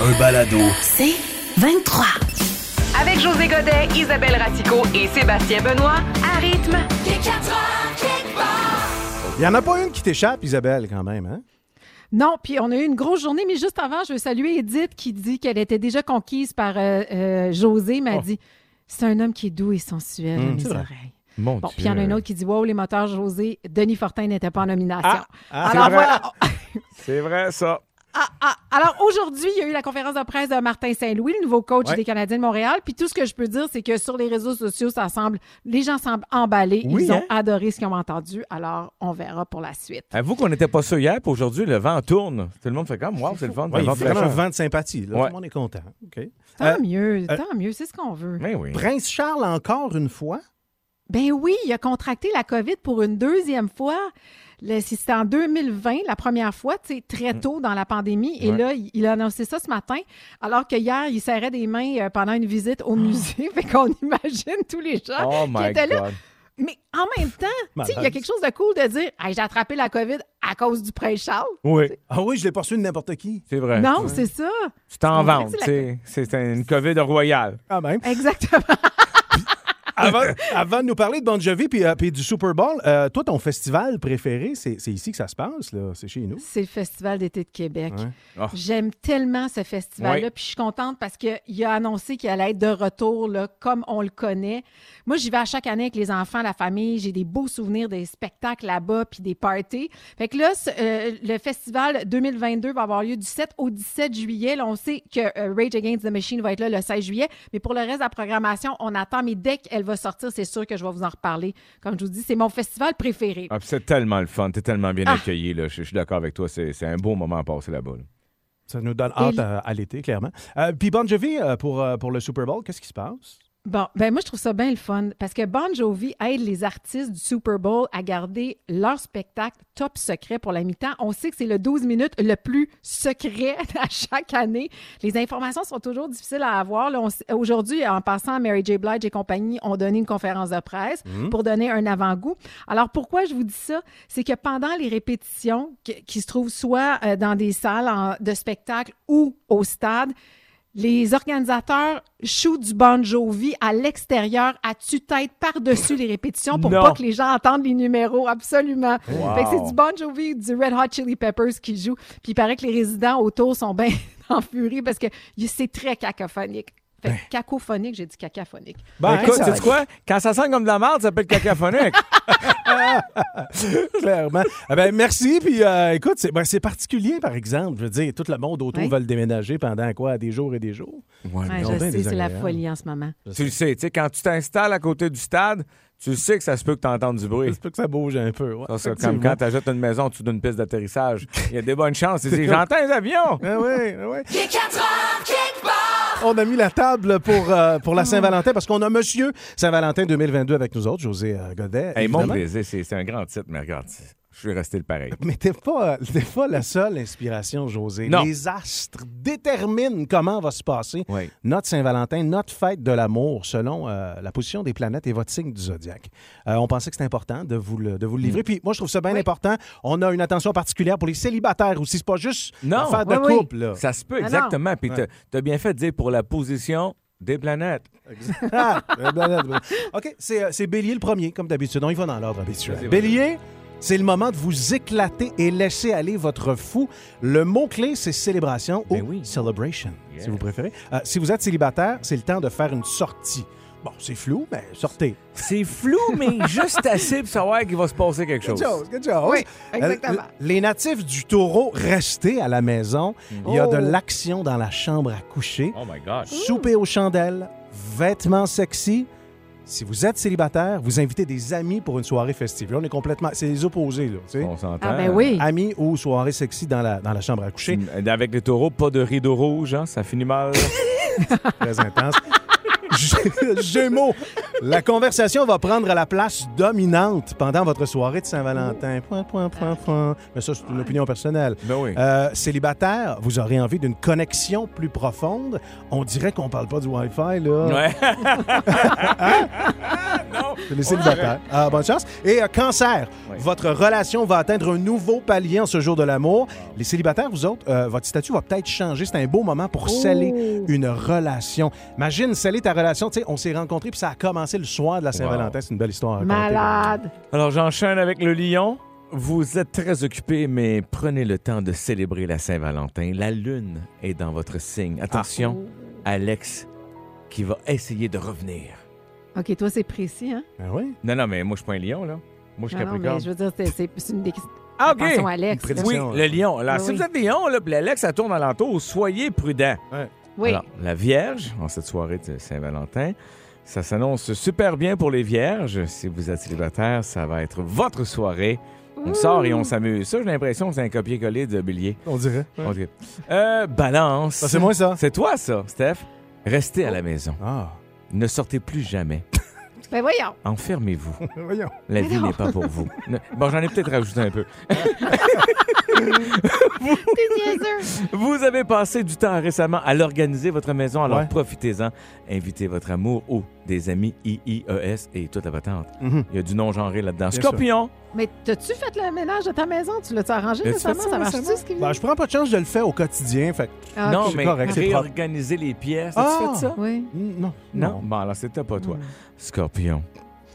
Un balado. C'est 23. Avec José Godet, Isabelle Ratico et Sébastien Benoît, à rythme. Il n'y en a pas une qui t'échappe, Isabelle, quand même, hein? Non, puis on a eu une grosse journée, mais juste avant, je veux saluer Edith qui dit qu'elle était déjà conquise par euh, euh, José, m'a Oh. dit c'est un homme qui est doux et sensuel Hum, à mes oreilles. Mon Bon, Dieu. puis il y en a une autre qui dit Wow, les moteurs José, Denis Fortin n'était pas en nomination. Ah, ah, Alors c'est vrai. voilà. C'est vrai, ça. Ah, ah, alors aujourd'hui, il y a eu la conférence de presse de Martin Saint-Louis, le nouveau coach Ouais. des Canadiens de Montréal. Puis tout ce que je peux dire, c'est que sur les réseaux sociaux, ça semble, les gens semblent emballés. Oui, Ils ont hein? adoré ce qu'ils ont entendu. Alors, on verra pour la suite. Avoue qu'on n'était pas sûr hier, puis aujourd'hui, le vent tourne. Tout le monde fait comme, wow, c'est le fun. Ouais, le il vent fait vraiment un fraîcheur. vent de sympathie. Là. Ouais. Tout le monde est content. OK? Tant Euh, mieux, euh, tant mieux, c'est ce qu'on veut. Mais oui. Prince Charles, encore une fois? Ben oui, il a contracté la COVID pour une deuxième fois. C'était en 2020, la première fois, tu sais, très tôt dans la pandémie. Et Ouais. là, il il a annoncé ça ce matin, alors que hier, il serrait des mains euh, pendant une visite au musée. fait qu'on imagine tous les gens Oh qui étaient là. God. Mais en même temps, il y a quelque chose de cool de dire Hey, j'ai attrapé la COVID à cause du prince Charles. Oui, Ah oui, je l'ai pas reçu de n'importe qui. c'est vrai. non, Ouais. c'est ça. Tu t'en que c'est tu sais. C'est une COVID royale. Quand même. Exactement. Avant, avant de nous parler de Bon Jovi puis, euh, puis du Super Bowl, euh, toi, ton festival préféré, c'est ici que ça se passe, là. C'est chez nous. C'est le Festival d'été de Québec. Ouais. Oh. J'aime tellement ce festival-là, Ouais. puis je suis contente parce qu'il a annoncé qu'il allait être de retour là, comme on le connaît. Moi, j'y vais à chaque année avec les enfants, la famille. J'ai des beaux souvenirs des spectacles là-bas, puis des parties. Fait que là, euh, le festival 2022 va avoir lieu du 7 au 17 juillet. Là, on sait que euh, Rage Against the Machine va être là le 16 juillet, mais pour le reste de la programmation, on attend. Mais dès qu'elle va sortir, c'est sûr que je vais vous en reparler. Comme je vous dis, c'est mon festival préféré. Ah, c'est tellement le fun. T'es tellement bien Ah. accueilli. Là. Je je suis d'accord avec toi. C'est c'est un beau moment à passer là-bas. là. Ça nous donne hâte à l'été, clairement. Euh, puis Bon Jovi, euh, pour, euh, pour le Super Bowl, qu'est-ce qui se passe? Bon, ben moi, je trouve ça bien le fun parce que Bon Jovi aide les artistes du Super Bowl à garder leur spectacle top secret pour la mi-temps. On sait que c'est le 12 minutes le plus secret à chaque année. Les informations sont toujours difficiles à avoir. Aujourd'hui, en passant, Mary J. Blige et compagnie ont donné une conférence de presse pour donner un avant-goût. Alors, pourquoi je vous dis ça? C'est que pendant les répétitions qui, qui se trouvent soit euh, dans des salles en- de spectacle ou au stade, les organisateurs shootent du Bon Jovi à l'extérieur, à tue-tête par-dessus les répétitions pour Non. pas que les gens entendent les numéros. Absolument. Wow. Fait que c'est du Bon Jovi, du Red Hot Chili Peppers qui joue. Puis il paraît que les résidents autour sont bien en furie parce que c'est très cacophonique. Fait que cacophonique, j'ai dit cacophonique. Ben, Écoute, sais-tu quoi? Quand ça sent comme de la merde, ça s'appelle cacophonique. Clairement. Ah ben, merci. Puis euh, écoute, c'est ben, c'est particulier, par exemple. Je veux dire, tout le monde autour Oui. veut le déménager pendant quoi? Des jours et des jours. Ouais, je bien sais, c'est la désagréable. folie en ce moment. Tu le sais, tu sais, quand tu t'installes à côté du stade, tu sais que ça se peut que tu entendes du bruit. C'est pas que ça bouge un peu. ouais, Ça, c'est comme quand tu achètes une maison au-dessus d'une piste d'atterrissage. Il y a des bonnes chances. Tu dis, J'entends les avions. Ah oui, ah oui. On a mis la table pour, euh, pour la Saint-Valentin parce qu'on a Monsieur Saint-Valentin 2022 avec nous autres, José euh, Godet. Hey, mon plaisir, c'est c'est un grand titre, mais regarde, je suis resté le pareil. Mais t'es pas, t'es pas la seule inspiration, José. Non. Les astres déterminent comment va se passer Oui. notre Saint-Valentin, notre fête de l'amour, selon euh, la position des planètes et votre signe du zodiaque. Euh, on pensait que c'était important de vous le, de vous le livrer. Puis moi, je trouve ça bien important. On a une attention particulière pour les célibataires aussi. C'est pas juste Non. affaire de Oui, oui. couple. là. Ça se peut, Ah exactement. Puis tu as bien fait de dire pour la position des planètes. Ah, blablabla. OK, c'est euh, c'est Bélier le premier, comme d'habitude. On y va dans l'ordre habituel. Bélier, c'est le moment de vous éclater et laisser aller votre fou. Le mot-clé, c'est célébration Ben ou oui. celebration, Yes. si vous préférez. Euh, si vous êtes célibataire, c'est le temps de faire une sortie. Bon, c'est flou, mais sortez. C'est flou, mais juste assez pour savoir qu'il va se passer quelque chose. Good chose, good chose. Oui, exactement. Euh, les natifs du taureau, restez à la maison. Il y a de Oh. l'action dans la chambre à coucher. Oh my God. Souper aux chandelles, vêtements sexy. Si vous êtes célibataire, vous invitez des amis pour une soirée festive. Là, on est complètement. C'est les opposés, là. tu sais. On s'entend. Ah, ben oui. Amis ou soirée sexy dans la, dans la chambre à coucher. Avec les taureaux, pas de rideau rouge, hein, ça finit mal. Très intense. Gé- Gémeaux, la conversation va prendre la place dominante pendant votre soirée de Saint-Valentin. Point, point, point, point. Mais ça, c'est une opinion personnelle. ben oui. Euh, célibataire, vous aurez envie d'une connexion plus profonde. On dirait qu'on parle pas du Wi-Fi, là. Ouais. C'est les célibataires. Ah, bonne chance. Et euh, cancer, Oui. votre relation va atteindre un nouveau palier en ce jour de l'amour. Les célibataires, vous autres, euh, votre statut va peut-être changer. C'est un beau moment pour sceller une relation. Imagine, sceller ta relation. Tu sais, on s'est rencontrés puis ça a commencé le soir de la Saint-Valentin. C'est une belle histoire. à raconter. Malade. Alors, j'enchaîne avec le lion. Vous êtes très occupé, mais prenez le temps de célébrer la Saint-Valentin. La lune est dans votre signe. Attention, Alex qui va essayer de revenir. OK, toi, c'est précis, hein? Ah oui? Non, non, mais moi, je suis pas un lion, là. Moi, je suis Capricorne. mais je veux dire, c'est- une des... Ah, OK. Attention, Alex. Une. Oui, le lion. Alors, Oui, si vous êtes lion, là, puis l'Alex, ça tourne alentour, soyez prudent. Oui. Alors, la Vierge, en cette soirée de Saint-Valentin, ça s'annonce super bien pour les Vierges. Si vous êtes célibataire, ça va être votre soirée. On sort et on s'amuse. Ça, j'ai l'impression que c'est un copier-coller de Bélier. On dirait. OK. Euh, balance. Ça, c'est moi, ça. C'est toi, ça, Steph. Restez à la maison. Ah, Ne sortez plus jamais. Ben voyons. Enfermez-vous. voyons. La vie n'est pas pour vous. Ne- Bon, j'en ai peut-être rajouté un peu. T'es niaiseux. Vous avez passé du temps récemment à l'organiser, votre maison, alors Ouais. profitez-en. Invitez votre amour ou des amis IIES et toute la patente. Mhm. Il y a du non-genré là-dedans. Scorpion, Mais t'as-tu fait le ménage de ta maison? Tu l'as-tu arrangé récemment? fait ça Ça marche-tu, récemment? ce qui Ben, je prends pas de chance, je le fais au quotidien. Fait que- Ah, non, mais correct, réorganiser les pièces. Ah! As-tu fait ça? Oui. Non. Non? Bon, alors c'était pas toi. Scorpion,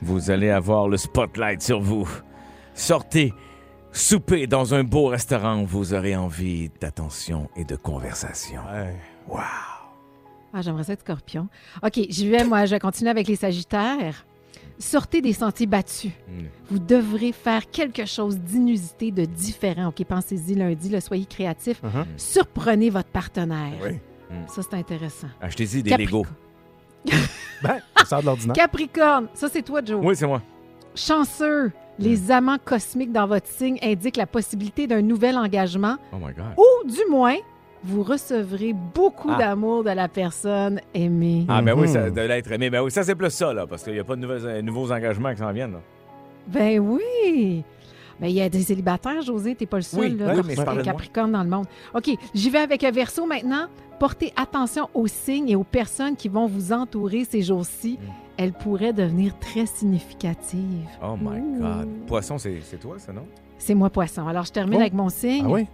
vous allez avoir le spotlight sur vous. Sortez, soupez dans un beau restaurant où vous aurez envie d'attention et de conversation. Ouais. Ah, j'aimerais ça être scorpion. OK, j'y vais, moi. Je vais continuer avec les sagittaires. Sortez des sentiers battus. Mm. Vous devrez faire quelque chose d'inusité, de différent. OK, pensez-y lundi, le soyez créatif. Mhm. Surprenez votre partenaire. Oui. Ça, c'est intéressant. Achetez-y des Capri- Legos. Ben, ça sort de l'ordinaire. Capricorne, ça, c'est toi, Joe. Oui, c'est moi. Chanceux, les amants cosmiques dans votre signe indiquent la possibilité d'un nouvel engagement Oh my God. ou, du moins, vous recevrez beaucoup Ah. d'amour de la personne aimée. Ah, ben oui, Mhm. ça de l'être aimé. Ben oui, ça, c'est plus ça, là, parce qu'il n'y a pas de nouvelles- euh, nouveaux engagements qui s'en viennent. là. Ben oui! Ben, il y a des célibataires, José, t'es pas le seul. Oui, là, oui, mais je. Capricorne dans le monde. OK, j'y vais avec un verso maintenant. Portez attention aux signes et aux personnes qui vont vous entourer ces jours-ci. Mm. Elles pourraient devenir très significatives. Oh my Ouh. God. Poisson, c'est c'est toi, ça, non? C'est moi, poisson. Alors, je termine Oh. avec mon signe. Ah oui?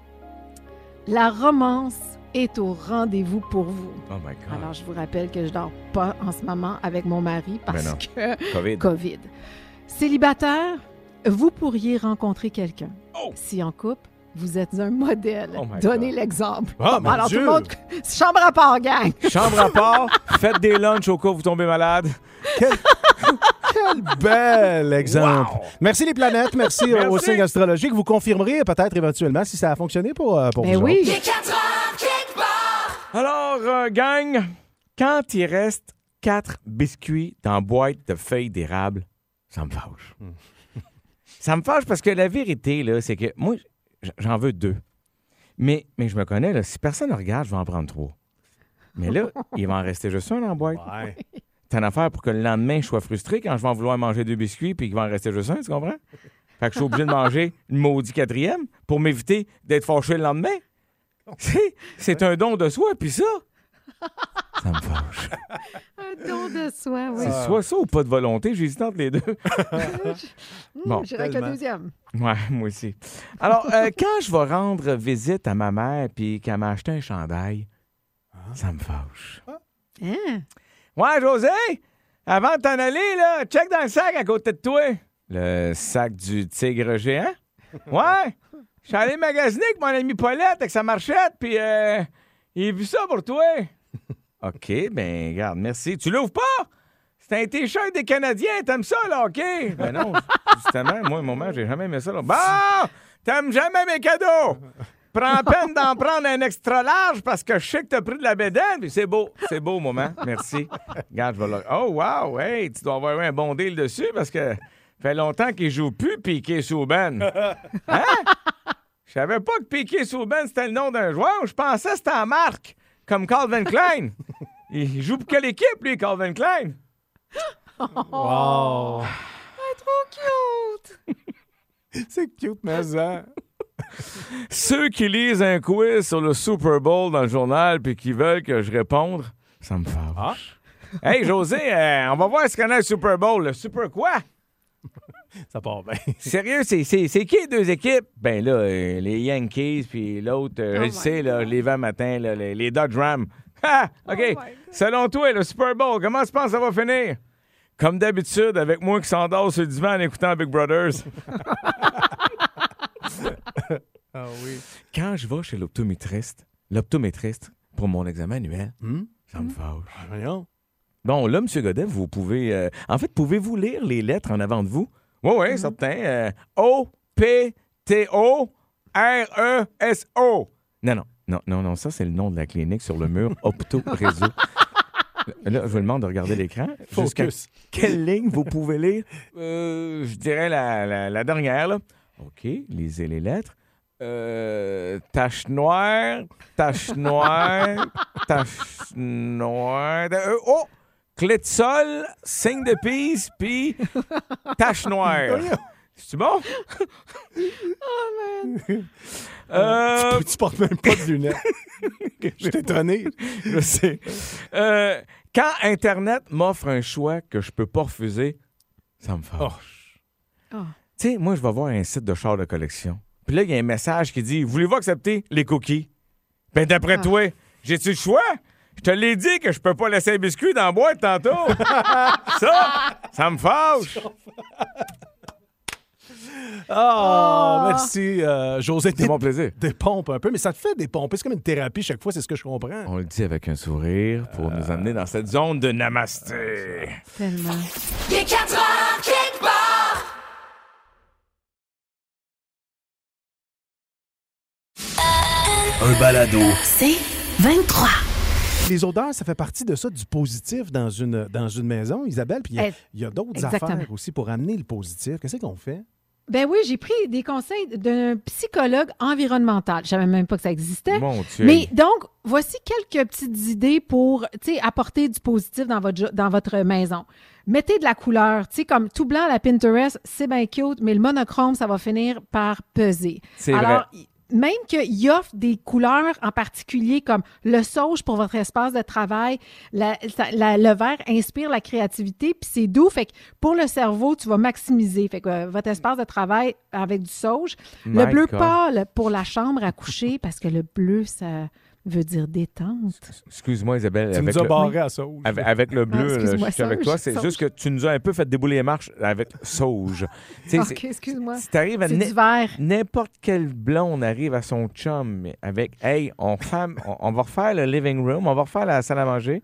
La romance est au rendez-vous pour vous. Oh my God. Alors, je vous rappelle que je dors pas en ce moment avec mon mari parce Ben non. que COVID. COVID. Célibataire, vous pourriez rencontrer quelqu'un. Oh! Si en couple, vous êtes un modèle. Oh Donnez l'exemple. Mon Alors, Dieu! tout le monde, chambre à part, gang. Chambre à part, faites des lunchs au cas où vous tombez malade. Quel bel exemple. Wow! Merci les planètes, merci, euh, aux Merci. signes astrologiques. Vous confirmerez peut-être éventuellement si ça a fonctionné pour, euh, pour Ben vous oui. Alors, euh, gang, quand il reste quatre biscuits dans la boîte de feuilles d'érable, ça me fâche. ça me fâche parce que la vérité, là, c'est que moi, j'en veux deux. Mais, mais je me connais, là, si personne ne regarde, je vais en prendre trois. Mais là, il va en rester juste un dans la boîte. Ouais. C'est une affaire pour que le lendemain, je sois frustré quand je vais en vouloir manger deux biscuits puis qu'il va en rester juste un, tu comprends? Fait que je suis obligé de manger une maudit quatrième pour m'éviter d'être fâché le lendemain. C'est, c'est un don de soi, puis ça, ça me fâche. Un don de soi, oui. C'est soit ça ou pas de volonté, j'hésite entre les deux. bon. J'irai avec le tellement. deuxième. Ouais, moi aussi. Alors, euh, quand je vais rendre visite à ma mère puis qu'elle m'a acheté un chandail, ça me fâche. Hein? Ouais, José, avant de t'en aller, là, check dans le sac à côté de toi. Le sac du tigre géant? Ouais. Je suis allé magasiner avec mon ami Paulette avec sa marchette, puis euh, il a vu ça pour toi. OK, ben, regarde, merci. Tu l'ouvres pas? C'est un t-shirt des Canadiens, t'aimes ça, là, OK? Ben non, justement, moi, un moment, j'ai jamais aimé ça, là. Bon! T'aimes jamais mes cadeaux! Prends peine d'en prendre un extra large parce que je sais que t'as pris de la bédaine. Puis c'est beau. C'est beau, moment. Merci. Regarde, je vais le... Oh, wow. Hey, tu dois avoir eu un bon deal dessus parce que fait longtemps qu'il joue plus Piqué Souben. Hein? Je savais pas que Piqué Souben, c'était le nom d'un joueur. Je pensais que c'était en marque, comme Calvin Klein. Il joue pour quelle équipe, lui, Calvin Klein? Wow! Trop cute! C'est cute, mais ça. Ceux qui lisent un quiz sur le Super Bowl dans le journal puis qui veulent que je réponde, ça me fâche. Hey, José, euh, on va voir ce qu'on a le Super Bowl. Le Super quoi? Ça part bien. Sérieux, c'est, c'est, c'est qui les deux équipes? Ben là, euh, les Yankees puis l'autre, euh, je Oh le my sais, là, je les vends matin, là, les, les Dodge Ram. Ah, OK. Oh God. Selon toi, le Super Bowl, comment tu penses que ça va finir? Comme d'habitude, avec moi qui s'endort sur le divan en écoutant Big Brothers. Ah oui. Quand je vais chez l'optométriste, l'optométriste, pour mon examen annuel, Hmm? ça me fâche. Voyons. Bon, là, M. Godet, vous pouvez. euh, en fait, pouvez-vous lire les lettres en avant de vous? Oui, oui, certain. Euh, O-P-T-O-R-E-S-O. Non, non, non, non, non, ça, c'est le nom de la clinique sur le mur Opto Réseau. Là, je vous demande de regarder l'écran. Focus. quelle ligne vous pouvez lire? Euh, je dirais la, la- la dernière, là. OK, lisez les lettres. Euh, tache noire, tache noire, tache noire. Euh, oh! Clé de sol, signe de pise, puis tache noire. C'est bon? Euh, Tu portes même pas de lunettes. Je suis étonné. je sais. Euh, quand Internet m'offre un choix que je peux pas refuser, ça me fâche. Oh. Tu sais, moi, je vais voir un site de char de collection. Puis là, il y a un message qui dit Voulez-vous accepter les cookies? Ben, d'après Ah. toi, j'ai-tu le choix? Je te l'ai dit que je peux pas laisser un biscuit dans la boîte tantôt. ça, ça me fâche. Ah, merci, euh, José. C'est Des, mon plaisir. des pompes un peu, mais ça te fait des pompes. C'est comme une thérapie chaque fois, c'est ce que je comprends. On le dit avec un sourire pour nous amener dans cette zone de namasté. Tellement. Un balado. C'est 23. Les odeurs, ça fait partie de ça, du positif dans une, dans une maison, Isabelle. Puis il y a- Eh, a, d'autres affaires aussi pour amener le positif. Qu'est-ce qu'on fait? Ben oui, j'ai pris des conseils d'un psychologue environnemental. Je savais même pas que ça existait. Mon Dieu. Mais donc, voici quelques petites idées pour apporter du positif dans votre, jo- dans votre maison. Mettez de la couleur. Tu sais, comme tout blanc à la Pinterest, c'est bien cute, mais le monochrome, ça va finir par peser. C'est Alors, y- même qu'il offre des couleurs en particulier comme le sauge pour votre espace de travail, la- ça- la- le vert inspire la créativité, puis c'est doux. Fait que pour le cerveau, tu vas maximiser. Fait que euh, votre espace de travail avec du sauge. le bleu God. pâle pour la chambre à coucher, parce que le bleu, ça veut dire détente. Excuse-moi, Isabelle. Tu avec nous as le- barré à sauge. Avec, avec le bleu, Ah, là, je suis avec toi. C'est juste que tu nous as un peu fait débouler les marches avec sauge. Ok, c'est- excuse-moi. Si t'arrives à n'importe quel blond arrive à son chum mais avec Hey, on, femme, on, on va refaire le living room, on va refaire la salle à manger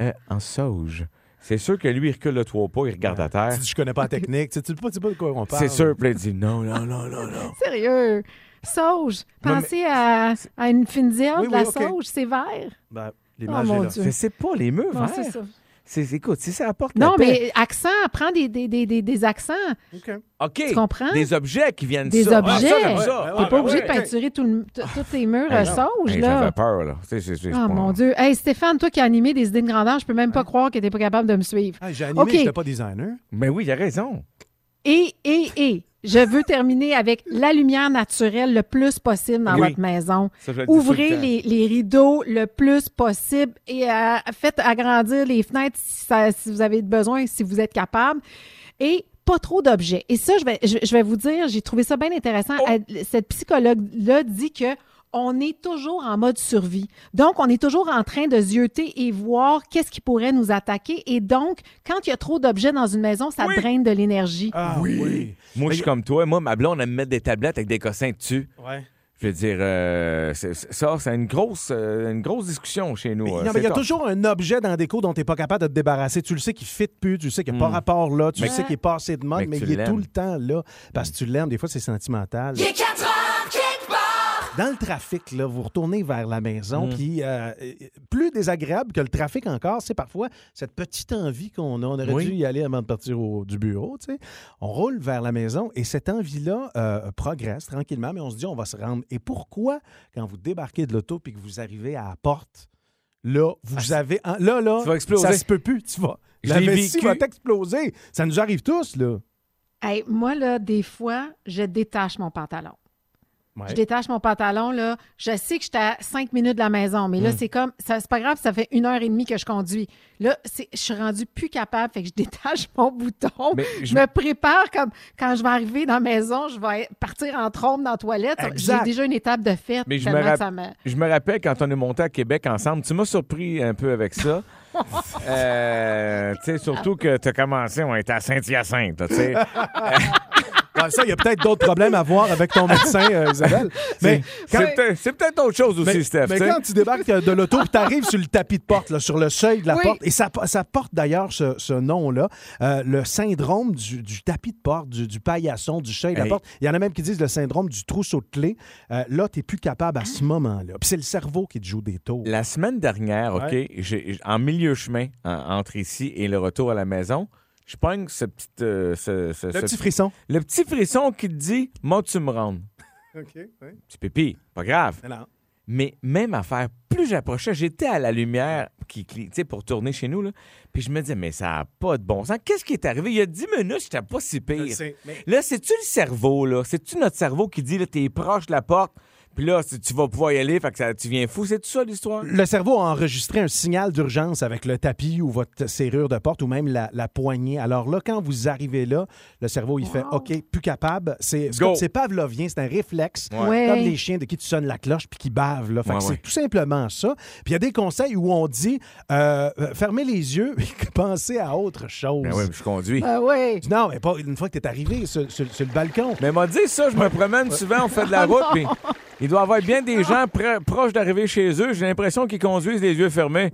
euh, en sauge. C'est sûr que lui, il recule le trois pas, il regarde à terre. Tu dis, je connais pas la technique. Tu sais, sais pas, tu sais pas de quoi on parle. C'est sûr, puis là, il dit non, non, non, non, non. Sérieux. Sauge. Non, mais- Pensez à, à une fine Oui, de la oui, sauge, c'est vert. Ben, Oh l'image mon est là. Dieu. Mais c'est pas les murs verts. c'est ça. C'est- écoute, si ça apporte la Non, paix- mais accent, prends des, des, des, des, des accents. OK. OK. Tu comprends? Des objets qui viennent Des ça. objets. Ah, ça, ça. ouais, T'es ouais, pas obligé ouais, de peinturer tout le- t- tous tes murs euh, sauge, Hey, là. J'avais peur, là. C'est- c'est Ah, pas- mon Dieu. Hey, Stéphane, toi qui as animé des idées de grandeur, je peux même pas croire que t'es pas capable de me suivre. Ah, J'ai animé, OK. j'étais pas designer. Mais oui, il a raison. Et, et, et, je veux terminer avec la lumière naturelle le plus possible dans Oui. votre maison. Ça, le le Ouvrez les, les rideaux le plus possible et euh, faites agrandir les fenêtres si, ça- si vous avez besoin, si vous êtes capable. Et pas trop d'objets. Et ça, je vais, je, je vais vous dire, j'ai trouvé ça bien intéressant. Oh. Cette psychologue-là dit que on est toujours en mode survie. Donc, on est toujours en train de zioter et voir qu'est-ce qui pourrait nous attaquer. Et donc, quand il y a trop d'objets dans une maison, ça Oui. draine de l'énergie. Ah oui. Moi, je suis comme toi. Moi, ma blonde, elle me met des tablettes avec des cossins dessus. Ouais. Je veux dire, euh, ça, c'est une grosse, euh, une grosse discussion chez nous. Mais, euh, non, mais il y a top. toujours un objet dans la déco dont tu n'es pas capable de te débarrasser. Tu le sais qu'il ne fit plus, tu le sais qu'il n'y a pas Mm. rapport là, tu Mais- le sais qu'il est passé de mode, Mais il est tout le temps là parce que tu l'aimes. Des fois, c'est sentimental. Il est 4 heures, quelque part. Dans le trafic, là, vous retournez vers la maison, Mm. puis euh, plus désagréable que le trafic encore, c'est parfois cette petite envie qu'on a. On aurait Oui. dû y aller avant de partir au- du bureau, tu sais. On roule vers la maison et cette envie-là euh, progresse tranquillement, mais on se dit, on va se rendre. Et pourquoi, quand vous débarquez de l'auto puis que vous arrivez à la porte, là, vous avez... en- Là, là, Ah, Tu vas exploser. ça se peut plus. Tu vas... Je La vessie va t'exploser. Ça nous arrive tous, là. Hey, moi, là, des fois, je détache mon pantalon. Ouais. Je détache mon pantalon, là. Je sais que j'étais à cinq minutes de la maison, mais Hmm. là, c'est comme, ça, c'est pas grave, ça fait une heure et demie que je conduis. Là, c'est, je suis rendue plus capable, fait que je détache mon bouton. Mais je... je- me prépare comme quand je vais arriver dans la maison, je vais partir en trombe dans la toilette. J'ai déjà une étape de fête. Mais je me, tellement rap- que ça me- je me rappelle quand on est monté à Québec ensemble, tu m'as surpris un peu avec ça. Euh, tu sais, surtout que tu as commencé, on était à Saint-Hyacinthe, tu sais. Ah, ça, il y a peut-être d'autres problèmes à voir avec ton médecin, euh, Isabelle. Mais C'est peut-être- c'est peut-être autre chose aussi, mais, Steph. mais quand tu débarques de l'auto, tu arrives sur le tapis de porte, là, sur le seuil de la Oui. porte, et ça, ça porte d'ailleurs ce, ce nom-là, euh, le syndrome du, du tapis de porte, du, du paillasson, du seuil de la Hey. porte. Il y en a même qui disent le syndrome du trousseau de clés. Euh, là, tu n'es plus capable à ce moment-là. Puis c'est le cerveau qui te joue des tours. La semaine dernière, OK, Ouais. j'ai- en milieu chemin, en- entre ici et le retour à la maison, je pogne ce petit, euh, ce- ce- Le ce- petit frisson. le petit frisson qui te dit « Moi, tu me rends. OK, oui. » Petit pipi, pas grave. Mais même affaire, plus j'approchais, j'étais à la lumière qui, qui- tu sais, pour tourner chez nous, là, puis je me disais, mais ça n'a pas de bon sens. Qu'est-ce qui est arrivé? Il y a 10 minutes, j'étais pas si pire. sais, mais- Là, c'est-tu le cerveau, là? C'est-tu notre cerveau qui dit, là, t'es proche de la porte, puis là, si tu vas pouvoir y aller, fait que ça- tu viens fou. C'est-tu ça, l'histoire? Le cerveau a enregistré un signal d'urgence avec le tapis ou votre serrure de porte ou même la, la poignée. Alors là, quand vous arrivez là, le cerveau, il fait OK, plus capable. C'est c'est Go. comme- c'est pavlovien, c'est un réflexe. Ouais. Comme les chiens de qui tu sonnes la cloche puis qui bavent. Là. Fait que Ouais, c'est tout simplement ça. Puis il y a des conseils où on dit euh, euh, fermez les yeux et pensez à autre chose. Ben oui, je conduis. Ah oui. Non, mais pas une fois que tu es arrivé sur, sur- sur le balcon. Mais m'a dit ça, je me promène souvent, on fait de la route, puis il doit y avoir bien des gens proches d'arriver chez eux. J'ai l'impression qu'ils conduisent les yeux fermés.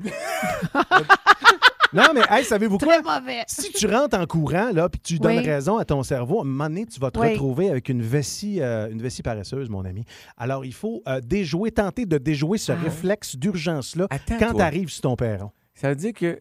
Non, mais hey, savez-vous quoi? Très mauvais. Si tu rentres en courant, là, puis que tu donnes Oui. raison à ton cerveau, à un moment donné, tu vas te Oui. retrouver avec une vessie, euh, une vessie paresseuse, mon ami. Alors, il faut euh, déjouer, tenter de déjouer ce réflexe d'urgence-là Attends, quand toi. tu arrives sur ton perron. Ça veut dire que,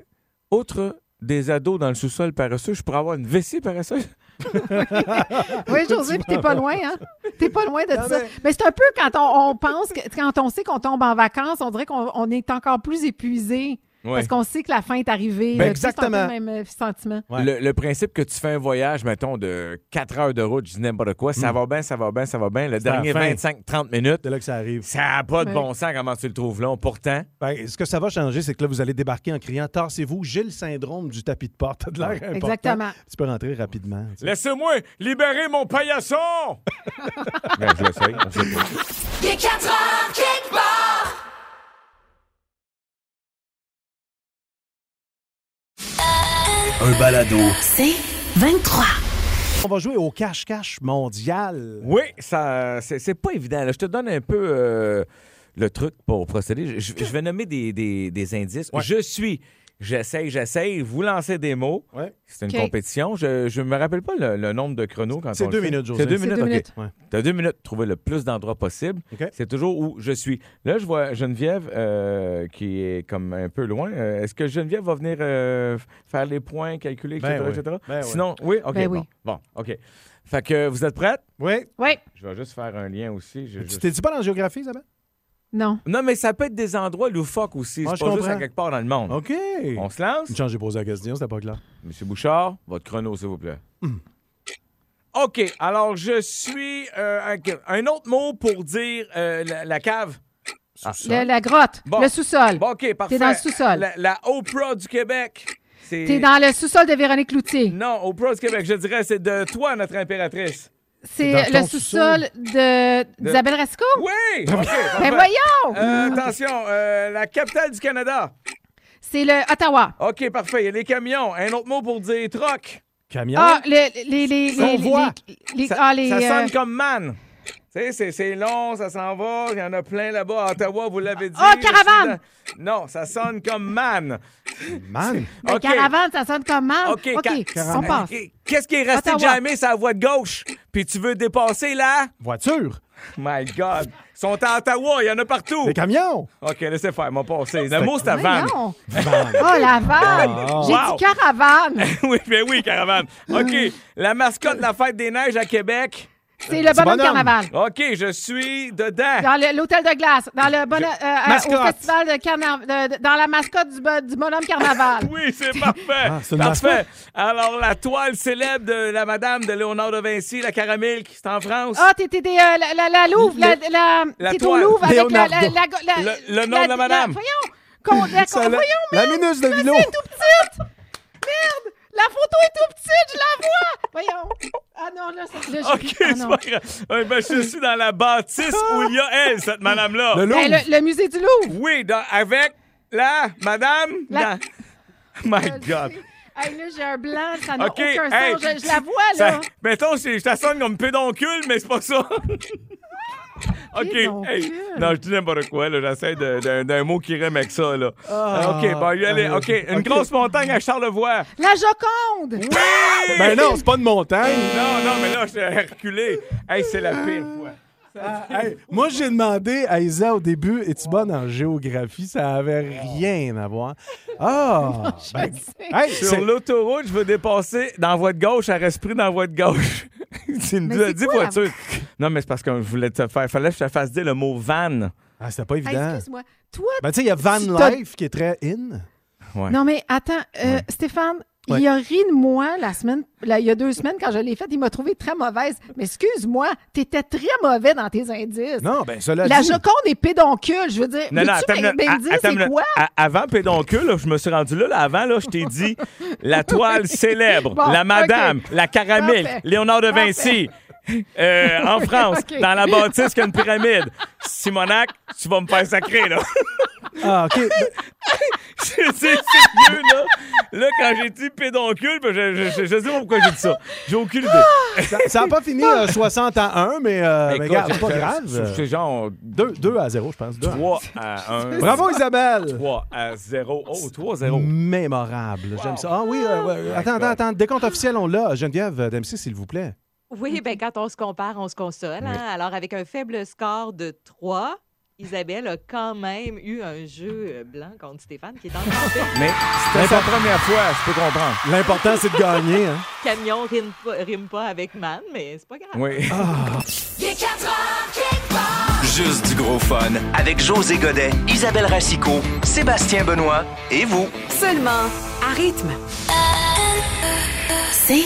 outre des ados dans le sous-sol paresseux, je pourrais avoir une vessie paresseuse? Oui, José, puis t'es pas loin, hein? T'es pas loin de Non, ça. mais- Mais, c'est un peu quand on, on pense, que, quand on sait qu'on tombe en vacances, on dirait qu'on on est encore plus épuisé. Ouais. Parce qu'on sait que la fin est arrivée. Ben, Euh, exactement. Même euh, sentiment. Ouais. Le, le principe que tu fais un voyage, mettons, de 4 heures de route, je dis n'importe quoi, ça va bien, ça va bien, ça va bien. Le dernier fin. 25-30 minutes, C'est là que ça arrive. ça n'a pas de bon sens comment tu le trouves long. Pourtant, Ben, ce que ça va changer, c'est que là, vous allez débarquer en criant Tassez-vous, j'ai le syndrome du tapis de porte. T'as de l'air important. Exactement. Tu peux rentrer rapidement. laissez-moi libérer mon paillasson! ben, je l'essaye, Un balado. C'est 23. On va jouer au cache-cache mondial. Oui, ça, c'est, c'est pas évident. là. Je te donne un peu euh, le truc pour procéder. Je, je vais nommer des, des- des indices. Ouais. Je suis, j'essaye, j'essaye. Vous lancez des mots. Ouais. C'est une compétition. Je, je me rappelle pas le, le nombre de chronos quand C'est on deux fait. minutes, José. C'est deux minutes, deux OK. Ouais. T'as deux minutes pour trouver le plus d'endroits possible. OK. C'est toujours où je suis. Là, je vois Geneviève euh, qui est comme un peu loin. Euh, Est-ce que Geneviève va venir euh, faire les points, calculer, etc. Ben oui. etc.? Ben. Sinon, oui? OK, Ben bon. oui. Bon, OK. Fait que vous êtes prête? Oui. Oui. Je vais juste faire un lien aussi. Je- Tu je- t'es dit pas dans la géographie, Isabelle? Non. Non, mais ça peut être des endroits loufoques aussi. Moi, C'est je pas juste comprends. à quelque part dans le monde. OK. On se lance? Une chance, j'ai posé la question, c'était pas clair. Monsieur Bouchard, votre chrono, s'il vous plaît. Hmm. OK. Alors, je suis euh, un, un autre mot pour dire euh, la, la cave. Ah. Le- la grotte. Bon. Le sous-sol. Bon, OK, parfait. T'es dans le sous-sol. La, la Oprah du Québec. C'est... T'es dans le sous-sol de Véronique Cloutier. Non, Oprah du Québec, je dirais, c'est de toi, notre impératrice. C'est le sous-sol de- d'Isabelle Rasco? Oui! OK, parfait. Ben voyons! Euh, attention, euh, la capitale du Canada. C'est le Ottawa. OK, parfait. Il y a les camions. Un autre mot pour dire troc. Camion? Ah, les, les, les, les, les- les- Ça, ah, les, ça euh, sonne comme man. Tu sais, c'est- c'est long, ça s'en va. Il y en a plein là-bas à Ottawa, vous l'avez dit. Ah, caravane! Je suis dans- Non, ça sonne comme man. Man! ben, OK. caravane, ça sonne comme mal. OK, OK, ca- on passe. Qu'est-ce qui est resté Ottawa. jamais sur la voie de gauche? Puis tu veux dépasser là? Voiture! My God. Ils sont à Ottawa, il y en a partout. Les camions! OK, laissez faire, m'a passé. Le mot, c'est à van. Voyons. Van. Oh, la vanne! Oh. J'ai Wow. dit caravane. oui, ben oui, caravane. OK, la mascotte de la fête des neiges à Québec. C'est le bonhomme bonhomme. carnaval. OK, je suis dedans. Dans l'hôtel de glace, dans le bonhomme, euh, euh, au festival de carnaval, dans la mascotte du, bo- du bonhomme carnaval. Oui, c'est parfait. Ah, parfait. Alors, la toile célèbre de la madame de Léonard de Vinci, la caramilk, c'est en France. Ah, t'es, euh, la, la, la Louvre, la, la, La t'es au. Louvre avec la, la, Leonardo. la, la- Le- le nom de la madame. voyons, la- voyons, la minus de Vilo. c'est tout petite. Merde, la photo est tout petite, je la vois. Voyons. Ah non, là, c'est, là, j'ai OK, ah, c'est non. pas grave. Ouais, ben, je suis dans la bâtisse où il y a elle, cette madame-là. Le Louvre. Ben, le, le musée du Louvre. Oui, dans- avec la madame. La- dans- My God. Hey, là, j'ai un blanc, ça n'a OK, aucun hey, sens. Je, je la vois, là. Ça, mettons, je t'assonne comme pédoncule, mais c'est pas ça. OK. Hey, non, je dis n'importe quoi, là. J'essaie de- d'un d'un mot qui rime avec ça, là. Ah. OK, bon, y aller. OK, une grosse montagne à Charlevoix. La Joconde. Oui! Ben non, c'est pas une montagne. Non, non, mais là, j'étais reculé. Hey, c'est la pire fois. Ah, hey, moi, j'ai demandé à Isa au début, es-tu bonne en géographie? Ça avait rien à voir. Ah! ben, hey, Sur c'est- l'autoroute, je veux dépasser dans la voie de gauche, à resprit dans la voie de gauche. c'est une Mais la voitures. Non, mais c'est parce que je voulais te faire. Fallait que je te fasse dire le mot van. Ah, c'était pas évident. excuse-moi. Toi, Ben, tu sais, il y a Van Life qui est très in. Ouais. Non, mais attends, euh, Stéphane, Ouais. il a ri de moi la semaine, là, il y a deux semaines quand je l'ai faite. Il m'a trouvé très mauvaise. Mais excuse-moi, t'étais très mauvais dans tes indices. Non, ben, cela la dit. Joconde est pédoncule. Je veux dire, Non, non, attends, me- dire c'est quoi? Avant pédoncule, là, je me suis rendu là, là, avant, là, je t'ai dit la toile célèbre, Bon, la madame, la caramel. Léonard de Vinci. euh, en France, dans la bâtisse qui a une pyramide. Simonac, tu vas me faire sacrer, là. Ah, OK. C'est c'est sérieux, là. Là, quand j'ai dit pédoncule, ben, je, je, sais pas pourquoi j'ai dit ça. J'ai aucune idée. ça n'a pas fini euh, 60 à 1, mais, euh, mais regarde, c'est pas grave. C'est genre 2, à 0, je pense. 2 3 à 1. Bravo, Isabelle! 3 à 0. Oh, 3 à 0. Mémorable. J'aime ça. Ah oui, euh, ouais, attends, attends, attends. Décompte officiel, on l'a. Geneviève euh, Dempsey, s'il vous plaît. Oui, bien, quand on se compare, on se console. hein. Alors, avec un faible score de 3, Isabelle a quand même eu un jeu euh, blanc contre Stéphane qui est en. Mais c'était sa première fois, je peux comprendre. L'important, c'est de gagner. Hein? Camion rime pas, rime pas avec man, mais c'est pas grave. Oui. Il est 4 heures, quelque part. Juste du gros fun avec José Godet, Isabelle Racicot, Sébastien Benoît et vous. Seulement à rythme. C'est